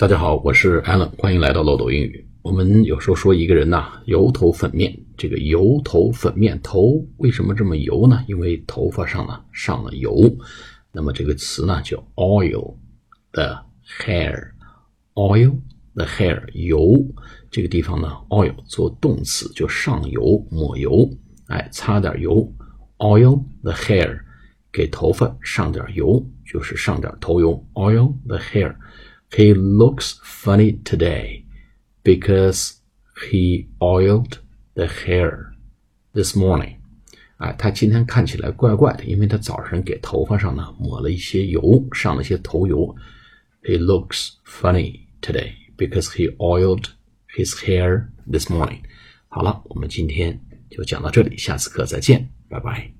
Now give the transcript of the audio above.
大家好，我是 Alan，欢迎来到漏斗英语。我们有时候说一个人呐，油头粉面。这个油头粉面，头为什么这么油呢？因为头发上呢上了油。那么这个词呢叫 oil the hair，oil the hair，油这个地方呢 oil 做动词就上油抹油，哎，擦点油，oil the hair，给头发上点油就是上点头油，oil the hair。He looks funny today because he oiled the hair this morning. 啊，他今天看起来怪怪的，因为他早上给头发上呢抹了一些油，上了些头油。He looks funny today because he oiled his hair this morning. 好了，我们今天就讲到这里，下次课再见，拜拜。